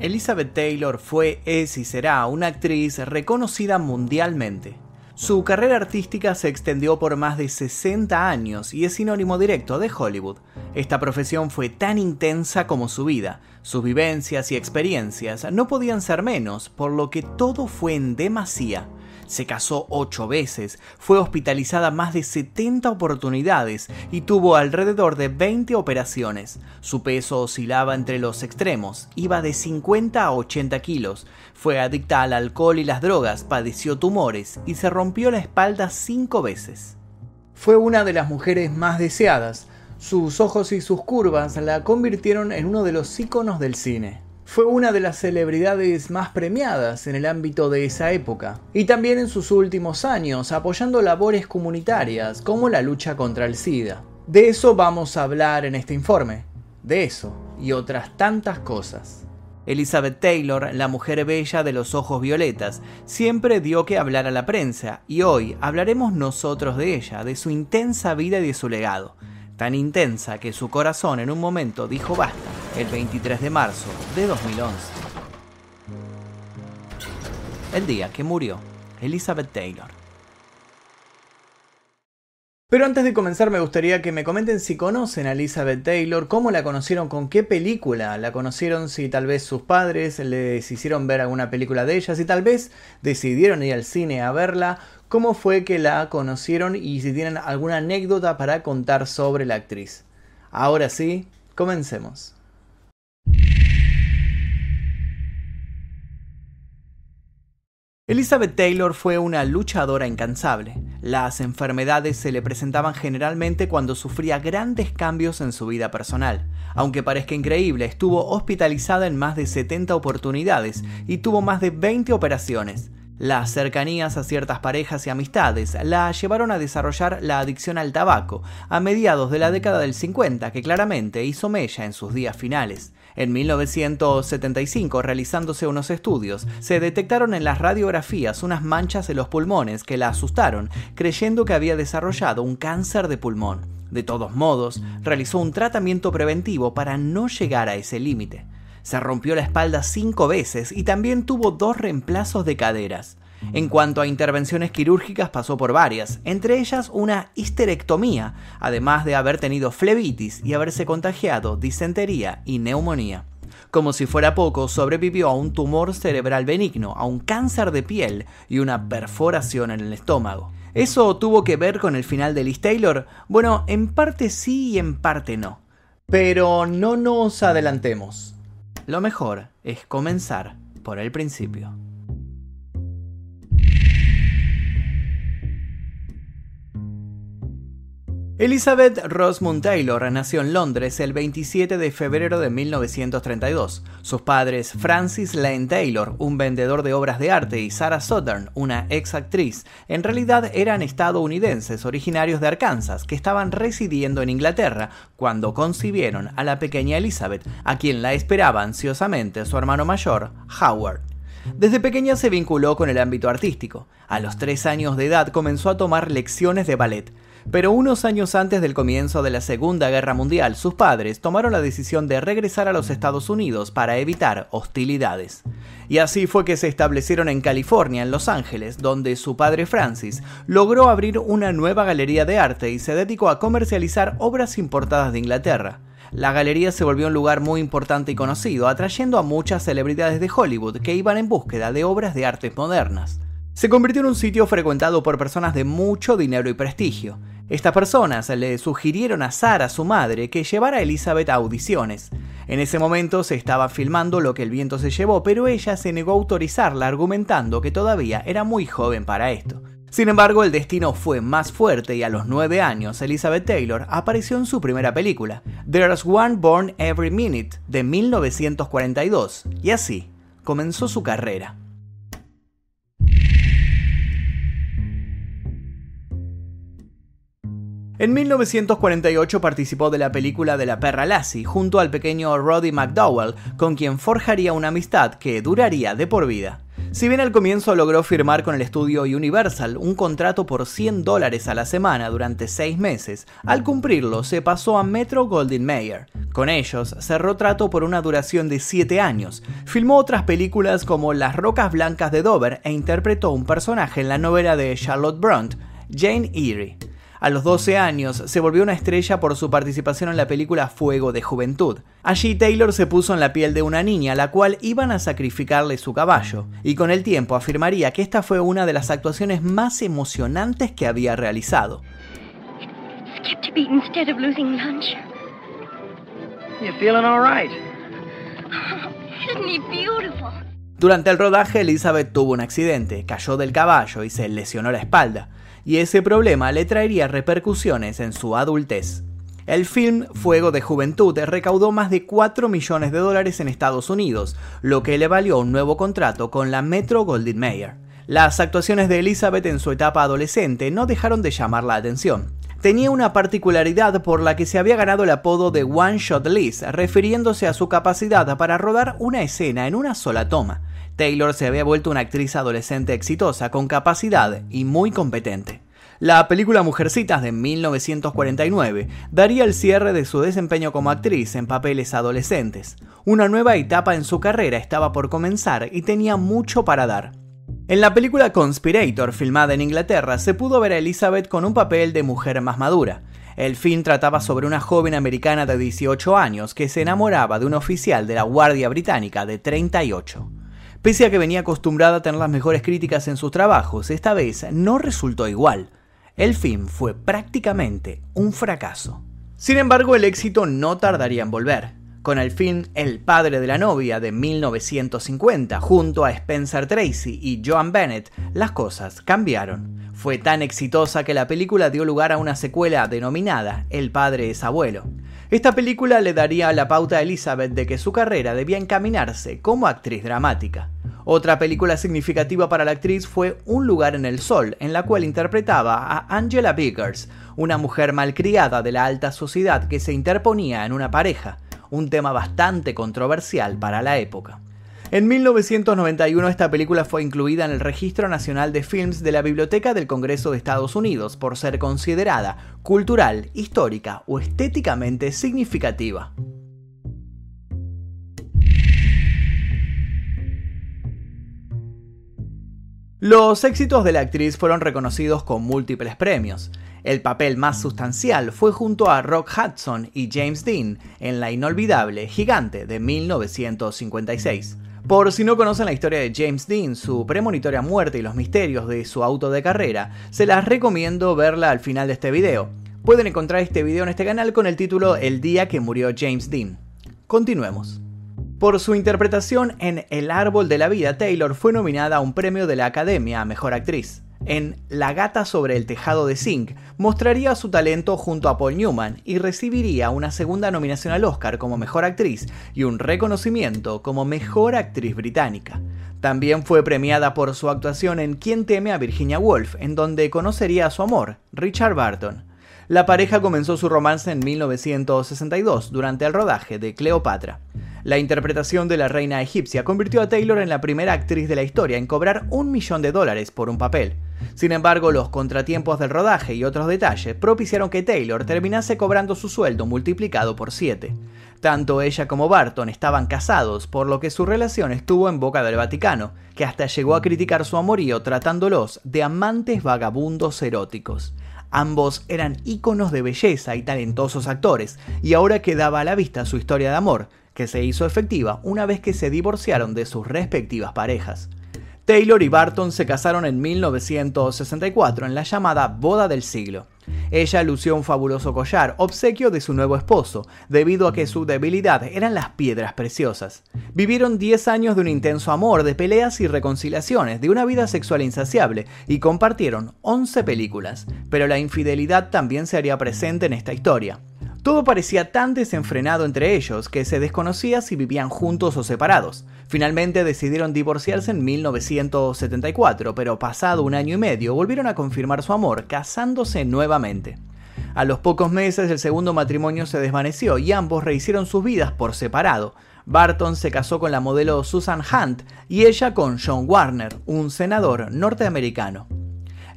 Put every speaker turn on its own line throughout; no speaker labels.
Elizabeth Taylor fue, es y será una actriz reconocida mundialmente. Su carrera artística se extendió por más de 60 años y es sinónimo directo de Hollywood. Esta profesión fue tan intensa como su vida. Sus vivencias y experiencias no podían ser menos, por lo que todo fue en demasía se casó ocho veces, fue hospitalizada más de 70 oportunidades y tuvo alrededor de 20 operaciones. Su peso oscilaba entre los extremos, iba de 50 a 80 kilos, fue adicta al alcohol y las drogas, padeció tumores y se rompió la espalda cinco veces. Fue una de las mujeres más deseadas. Sus ojos y sus curvas la convirtieron en uno de los íconos del cine. Fue una de las celebridades más premiadas en el ámbito de esa época, y también en sus últimos años apoyando labores comunitarias como la lucha contra el SIDA. De eso vamos a hablar en este informe, de eso y otras tantas cosas. Elizabeth Taylor, la mujer bella de los ojos violetas, siempre dio que hablar a la prensa y hoy hablaremos nosotros de ella, de su intensa vida y de su legado tan intensa que su corazón en un momento dijo basta, el 23 de marzo de 2011. El día que murió Elizabeth Taylor. Pero antes de comenzar me gustaría que me comenten si conocen a Elizabeth Taylor, cómo la conocieron, con qué película la conocieron, si tal vez sus padres les hicieron ver alguna película de ella, si tal vez decidieron ir al cine a verla, cómo fue que la conocieron y si tienen alguna anécdota para contar sobre la actriz. Ahora sí, comencemos. Elizabeth Taylor fue una luchadora incansable. Las enfermedades se le presentaban generalmente cuando sufría grandes cambios en su vida personal. Aunque parezca increíble, estuvo hospitalizada en más de 70 oportunidades y tuvo más de 20 operaciones. Las cercanías a ciertas parejas y amistades la llevaron a desarrollar la adicción al tabaco a mediados de la década del 50, que claramente hizo mella en sus días finales. En 1975, realizándose unos estudios, se detectaron en las radiografías unas manchas en los pulmones que la asustaron, creyendo que había desarrollado un cáncer de pulmón. De todos modos, realizó un tratamiento preventivo para no llegar a ese límite. Se rompió la espalda cinco veces y también tuvo dos reemplazos de caderas. En cuanto a intervenciones quirúrgicas pasó por varias, entre ellas una histerectomía, además de haber tenido flebitis y haberse contagiado disentería y neumonía. Como si fuera poco, sobrevivió a un tumor cerebral benigno, a un cáncer de piel y una perforación en el estómago. ¿Eso tuvo que ver con el final de Liz Taylor? Bueno, en parte sí y en parte no. Pero no nos adelantemos. Lo mejor es comenzar por el principio. Elizabeth Rosamund Taylor nació en Londres el 27 de febrero de 1932. Sus padres, Francis Lane Taylor, un vendedor de obras de arte, y Sarah Southern, una ex actriz, en realidad eran estadounidenses originarios de Arkansas que estaban residiendo en Inglaterra cuando concibieron a la pequeña Elizabeth, a quien la esperaba ansiosamente su hermano mayor, Howard. Desde pequeña se vinculó con el ámbito artístico. A los tres años de edad comenzó a tomar lecciones de ballet. Pero unos años antes del comienzo de la Segunda Guerra Mundial, sus padres tomaron la decisión de regresar a los Estados Unidos para evitar hostilidades. Y así fue que se establecieron en California, en Los Ángeles, donde su padre Francis logró abrir una nueva galería de arte y se dedicó a comercializar obras importadas de Inglaterra. La galería se volvió un lugar muy importante y conocido, atrayendo a muchas celebridades de Hollywood que iban en búsqueda de obras de arte modernas. Se convirtió en un sitio frecuentado por personas de mucho dinero y prestigio. Estas personas le sugirieron a Sara, su madre, que llevara a Elizabeth a audiciones. En ese momento se estaba filmando lo que el viento se llevó, pero ella se negó a autorizarla argumentando que todavía era muy joven para esto. Sin embargo, el destino fue más fuerte y a los nueve años Elizabeth Taylor apareció en su primera película, There's One Born Every Minute, de 1942, y así comenzó su carrera. En 1948 participó de la película de la perra Lassie junto al pequeño Roddy McDowell, con quien forjaría una amistad que duraría de por vida. Si bien al comienzo logró firmar con el estudio Universal un contrato por 100 dólares a la semana durante 6 meses, al cumplirlo se pasó a Metro Goldwyn Mayer. Con ellos cerró trato por una duración de 7 años, filmó otras películas como Las Rocas Blancas de Dover e interpretó un personaje en la novela de Charlotte Brunt, Jane Eyre. A los 12 años se volvió una estrella por su participación en la película Fuego de Juventud. Allí Taylor se puso en la piel de una niña a la cual iban a sacrificarle su caballo, y con el tiempo afirmaría que esta fue una de las actuaciones más emocionantes que había realizado. Durante el rodaje, Elizabeth tuvo un accidente, cayó del caballo y se lesionó la espalda y ese problema le traería repercusiones en su adultez. El film Fuego de Juventud recaudó más de 4 millones de dólares en Estados Unidos, lo que le valió un nuevo contrato con la Metro Goldwyn Mayer. Las actuaciones de Elizabeth en su etapa adolescente no dejaron de llamar la atención. Tenía una particularidad por la que se había ganado el apodo de One Shot Liz, refiriéndose a su capacidad para rodar una escena en una sola toma. Taylor se había vuelto una actriz adolescente exitosa, con capacidad y muy competente. La película Mujercitas de 1949 daría el cierre de su desempeño como actriz en papeles adolescentes. Una nueva etapa en su carrera estaba por comenzar y tenía mucho para dar. En la película Conspirator, filmada en Inglaterra, se pudo ver a Elizabeth con un papel de mujer más madura. El film trataba sobre una joven americana de 18 años que se enamoraba de un oficial de la Guardia Británica de 38. Pese a que venía acostumbrada a tener las mejores críticas en sus trabajos, esta vez no resultó igual. El film fue prácticamente un fracaso. Sin embargo, el éxito no tardaría en volver. Con el film El padre de la novia de 1950, junto a Spencer Tracy y Joan Bennett, las cosas cambiaron. Fue tan exitosa que la película dio lugar a una secuela denominada El padre es abuelo. Esta película le daría la pauta a Elizabeth de que su carrera debía encaminarse como actriz dramática. Otra película significativa para la actriz fue Un lugar en el sol, en la cual interpretaba a Angela Biggers, una mujer malcriada de la alta sociedad que se interponía en una pareja, un tema bastante controversial para la época. En 1991 esta película fue incluida en el Registro Nacional de Films de la Biblioteca del Congreso de Estados Unidos por ser considerada cultural, histórica o estéticamente significativa. Los éxitos de la actriz fueron reconocidos con múltiples premios. El papel más sustancial fue junto a Rock Hudson y James Dean en la inolvidable Gigante de 1956. Por si no conocen la historia de James Dean, su premonitoria muerte y los misterios de su auto de carrera, se las recomiendo verla al final de este video. Pueden encontrar este video en este canal con el título El día que murió James Dean. Continuemos. Por su interpretación en El árbol de la vida, Taylor fue nominada a un premio de la Academia a Mejor Actriz en La gata sobre el tejado de zinc, mostraría su talento junto a Paul Newman y recibiría una segunda nominación al Oscar como Mejor Actriz y un reconocimiento como Mejor Actriz Británica. También fue premiada por su actuación en Quién teme a Virginia Woolf, en donde conocería a su amor, Richard Barton. La pareja comenzó su romance en 1962 durante el rodaje de Cleopatra. La interpretación de la reina egipcia convirtió a Taylor en la primera actriz de la historia en cobrar un millón de dólares por un papel. Sin embargo, los contratiempos del rodaje y otros detalles propiciaron que Taylor terminase cobrando su sueldo multiplicado por 7. Tanto ella como Barton estaban casados, por lo que su relación estuvo en boca del Vaticano, que hasta llegó a criticar su amorío tratándolos de amantes vagabundos eróticos. Ambos eran íconos de belleza y talentosos actores, y ahora quedaba a la vista su historia de amor, que se hizo efectiva una vez que se divorciaron de sus respectivas parejas. Taylor y Barton se casaron en 1964 en la llamada Boda del Siglo. Ella lució un fabuloso collar, obsequio de su nuevo esposo, debido a que su debilidad eran las piedras preciosas. Vivieron 10 años de un intenso amor, de peleas y reconciliaciones, de una vida sexual insaciable, y compartieron 11 películas, pero la infidelidad también se haría presente en esta historia. Todo parecía tan desenfrenado entre ellos que se desconocía si vivían juntos o separados. Finalmente decidieron divorciarse en 1974, pero pasado un año y medio volvieron a confirmar su amor, casándose nuevamente. A los pocos meses el segundo matrimonio se desvaneció y ambos rehicieron sus vidas por separado. Barton se casó con la modelo Susan Hunt y ella con John Warner, un senador norteamericano.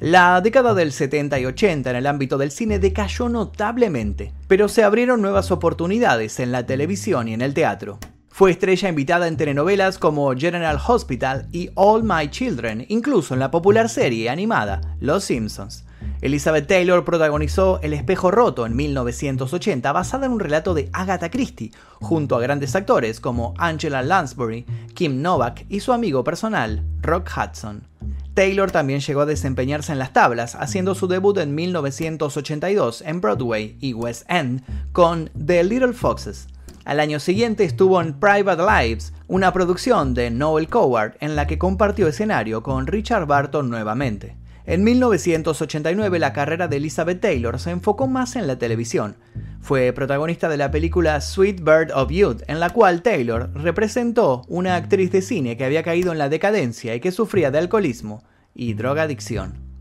La década del 70 y 80 en el ámbito del cine decayó notablemente, pero se abrieron nuevas oportunidades en la televisión y en el teatro. Fue estrella invitada en telenovelas como General Hospital y All My Children, incluso en la popular serie animada Los Simpsons. Elizabeth Taylor protagonizó El espejo roto en 1980, basada en un relato de Agatha Christie, junto a grandes actores como Angela Lansbury, Kim Novak y su amigo personal, Rock Hudson. Taylor también llegó a desempeñarse en las tablas, haciendo su debut en 1982 en Broadway y West End con The Little Foxes. Al año siguiente estuvo en Private Lives, una producción de Noel Coward en la que compartió escenario con Richard Barton nuevamente. En 1989 la carrera de Elizabeth Taylor se enfocó más en la televisión. Fue protagonista de la película Sweet Bird of Youth, en la cual Taylor representó una actriz de cine que había caído en la decadencia y que sufría de alcoholismo y drogadicción.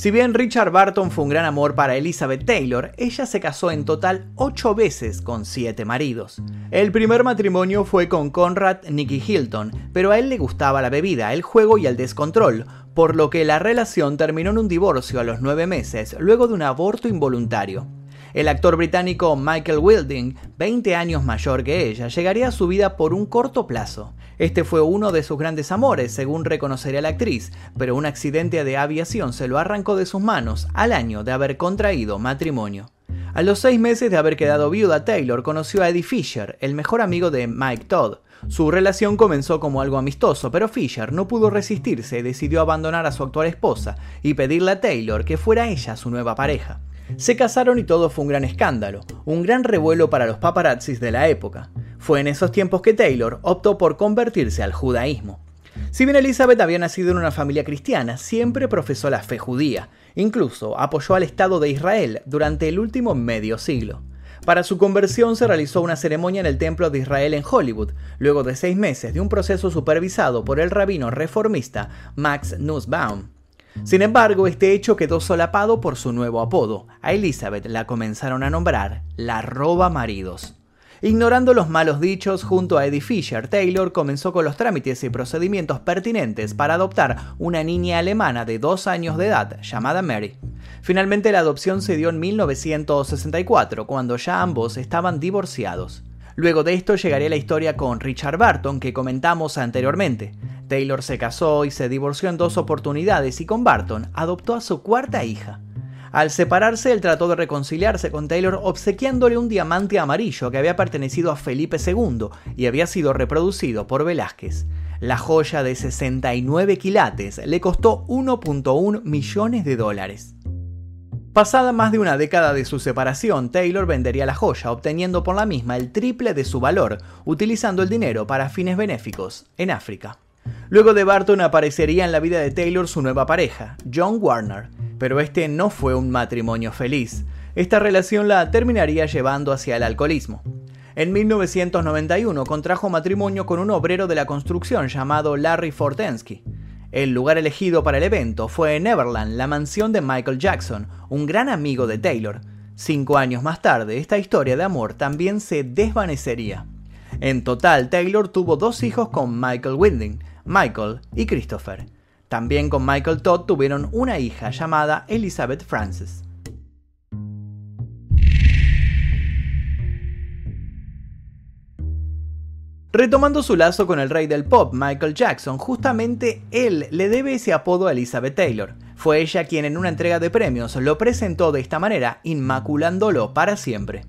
Si bien Richard Barton fue un gran amor para Elizabeth Taylor, ella se casó en total ocho veces con siete maridos. El primer matrimonio fue con Conrad Nicky Hilton, pero a él le gustaba la bebida, el juego y el descontrol, por lo que la relación terminó en un divorcio a los nueve meses, luego de un aborto involuntario. El actor británico Michael Wilding, 20 años mayor que ella, llegaría a su vida por un corto plazo. Este fue uno de sus grandes amores, según reconocería la actriz, pero un accidente de aviación se lo arrancó de sus manos al año de haber contraído matrimonio. A los seis meses de haber quedado viuda, Taylor conoció a Eddie Fisher, el mejor amigo de Mike Todd. Su relación comenzó como algo amistoso, pero Fisher no pudo resistirse y decidió abandonar a su actual esposa y pedirle a Taylor que fuera ella su nueva pareja. Se casaron y todo fue un gran escándalo, un gran revuelo para los paparazzis de la época. Fue en esos tiempos que Taylor optó por convertirse al judaísmo. Si bien Elizabeth había nacido en una familia cristiana, siempre profesó la fe judía, incluso apoyó al Estado de Israel durante el último medio siglo. Para su conversión se realizó una ceremonia en el Templo de Israel en Hollywood, luego de seis meses de un proceso supervisado por el rabino reformista Max Nussbaum. Sin embargo, este hecho quedó solapado por su nuevo apodo. A Elizabeth la comenzaron a nombrar la roba maridos. Ignorando los malos dichos, junto a Eddie Fisher, Taylor comenzó con los trámites y procedimientos pertinentes para adoptar una niña alemana de dos años de edad llamada Mary. Finalmente la adopción se dio en 1964, cuando ya ambos estaban divorciados. Luego de esto llegaría la historia con Richard Barton que comentamos anteriormente. Taylor se casó y se divorció en dos oportunidades y con Barton adoptó a su cuarta hija. Al separarse, él trató de reconciliarse con Taylor obsequiándole un diamante amarillo que había pertenecido a Felipe II y había sido reproducido por Velázquez. La joya de 69 quilates le costó 1.1 millones de dólares. Pasada más de una década de su separación, Taylor vendería la joya, obteniendo por la misma el triple de su valor, utilizando el dinero para fines benéficos en África. Luego de Barton aparecería en la vida de Taylor su nueva pareja, John Warner, pero este no fue un matrimonio feliz. Esta relación la terminaría llevando hacia el alcoholismo. En 1991 contrajo matrimonio con un obrero de la construcción llamado Larry Fortensky. El lugar elegido para el evento fue Neverland, la mansión de Michael Jackson, un gran amigo de Taylor. Cinco años más tarde, esta historia de amor también se desvanecería. En total, Taylor tuvo dos hijos con Michael Winding, Michael y Christopher. También con Michael Todd tuvieron una hija llamada Elizabeth Frances. Retomando su lazo con el rey del pop, Michael Jackson, justamente él le debe ese apodo a Elizabeth Taylor. Fue ella quien en una entrega de premios lo presentó de esta manera, inmaculándolo para siempre.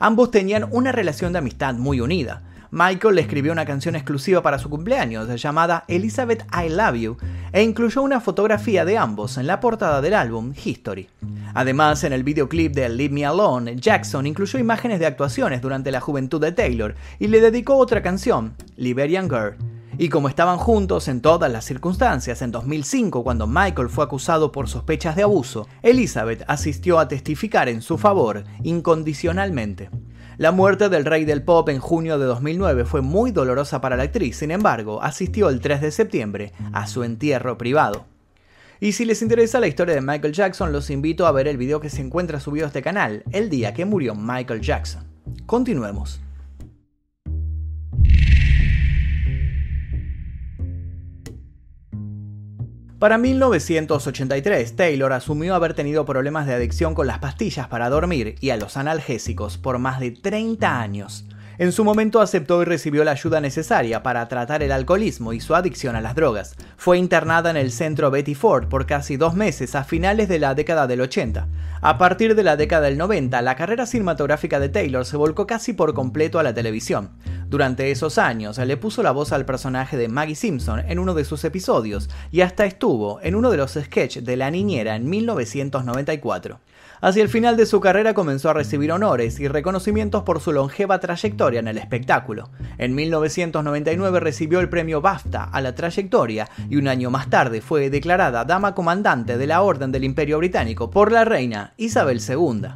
Ambos tenían una relación de amistad muy unida. Michael le escribió una canción exclusiva para su cumpleaños llamada Elizabeth I Love You e incluyó una fotografía de ambos en la portada del álbum History. Además, en el videoclip de Leave Me Alone, Jackson incluyó imágenes de actuaciones durante la juventud de Taylor y le dedicó otra canción, Liberian Girl. Y como estaban juntos en todas las circunstancias, en 2005, cuando Michael fue acusado por sospechas de abuso, Elizabeth asistió a testificar en su favor incondicionalmente. La muerte del rey del pop en junio de 2009 fue muy dolorosa para la actriz, sin embargo, asistió el 3 de septiembre a su entierro privado. Y si les interesa la historia de Michael Jackson, los invito a ver el video que se encuentra subido a este canal, el día que murió Michael Jackson. Continuemos. Para 1983, Taylor asumió haber tenido problemas de adicción con las pastillas para dormir y a los analgésicos por más de 30 años. En su momento aceptó y recibió la ayuda necesaria para tratar el alcoholismo y su adicción a las drogas. Fue internada en el centro Betty Ford por casi dos meses a finales de la década del 80. A partir de la década del 90, la carrera cinematográfica de Taylor se volcó casi por completo a la televisión. Durante esos años le puso la voz al personaje de Maggie Simpson en uno de sus episodios y hasta estuvo en uno de los sketches de La Niñera en 1994. Hacia el final de su carrera comenzó a recibir honores y reconocimientos por su longeva trayectoria en el espectáculo. En 1999 recibió el premio BAFTA a la trayectoria y un año más tarde fue declarada Dama Comandante de la Orden del Imperio Británico por la reina Isabel II.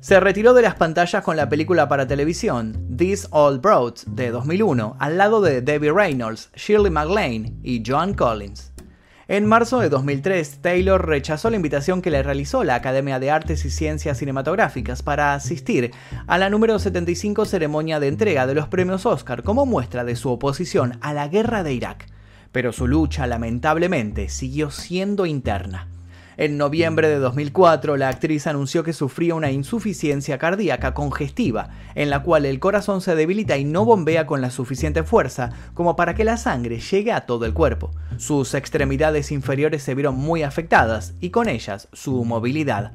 Se retiró de las pantallas con la película para televisión These Old Broads de 2001 al lado de Debbie Reynolds, Shirley MacLaine y Joan Collins. En marzo de 2003, Taylor rechazó la invitación que le realizó la Academia de Artes y Ciencias Cinematográficas para asistir a la número 75 ceremonia de entrega de los premios Oscar como muestra de su oposición a la guerra de Irak. Pero su lucha lamentablemente siguió siendo interna. En noviembre de 2004, la actriz anunció que sufría una insuficiencia cardíaca congestiva, en la cual el corazón se debilita y no bombea con la suficiente fuerza como para que la sangre llegue a todo el cuerpo. Sus extremidades inferiores se vieron muy afectadas y con ellas su movilidad.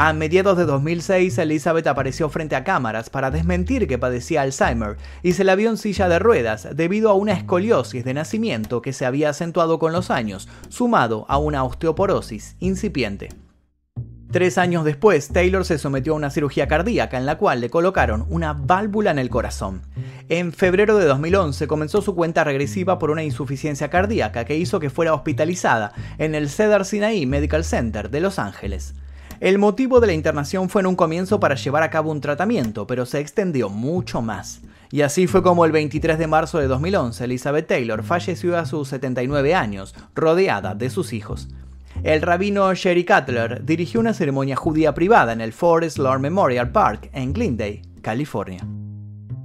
A mediados de 2006, Elizabeth apareció frente a cámaras para desmentir que padecía Alzheimer y se la vio en silla de ruedas debido a una escoliosis de nacimiento que se había acentuado con los años, sumado a una osteoporosis incipiente. Tres años después, Taylor se sometió a una cirugía cardíaca en la cual le colocaron una válvula en el corazón. En febrero de 2011 comenzó su cuenta regresiva por una insuficiencia cardíaca que hizo que fuera hospitalizada en el Cedar Sinai Medical Center de Los Ángeles. El motivo de la internación fue en un comienzo para llevar a cabo un tratamiento, pero se extendió mucho más. Y así fue como el 23 de marzo de 2011 Elizabeth Taylor falleció a sus 79 años, rodeada de sus hijos. El rabino Sherry Cutler dirigió una ceremonia judía privada en el Forest Lawn Memorial Park en Glendale, California.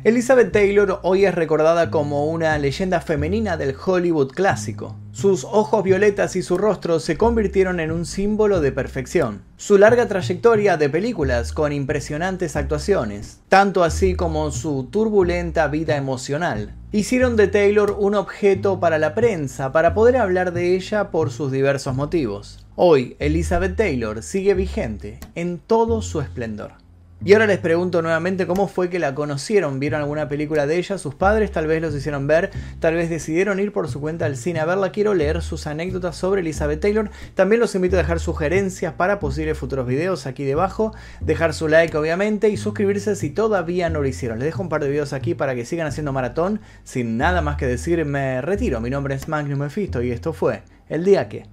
Elizabeth Taylor hoy es recordada como una leyenda femenina del Hollywood clásico. Sus ojos violetas y su rostro se convirtieron en un símbolo de perfección. Su larga trayectoria de películas con impresionantes actuaciones, tanto así como su turbulenta vida emocional, hicieron de Taylor un objeto para la prensa para poder hablar de ella por sus diversos motivos. Hoy, Elizabeth Taylor sigue vigente en todo su esplendor. Y ahora les pregunto nuevamente cómo fue que la conocieron, vieron alguna película de ella, sus padres tal vez los hicieron ver, tal vez decidieron ir por su cuenta al cine a verla, quiero leer sus anécdotas sobre Elizabeth Taylor, también los invito a dejar sugerencias para posibles futuros videos aquí debajo, dejar su like obviamente y suscribirse si todavía no lo hicieron. Les dejo un par de videos aquí para que sigan haciendo maratón, sin nada más que decir me retiro, mi nombre es Magnus Mephisto y esto fue El Día Que.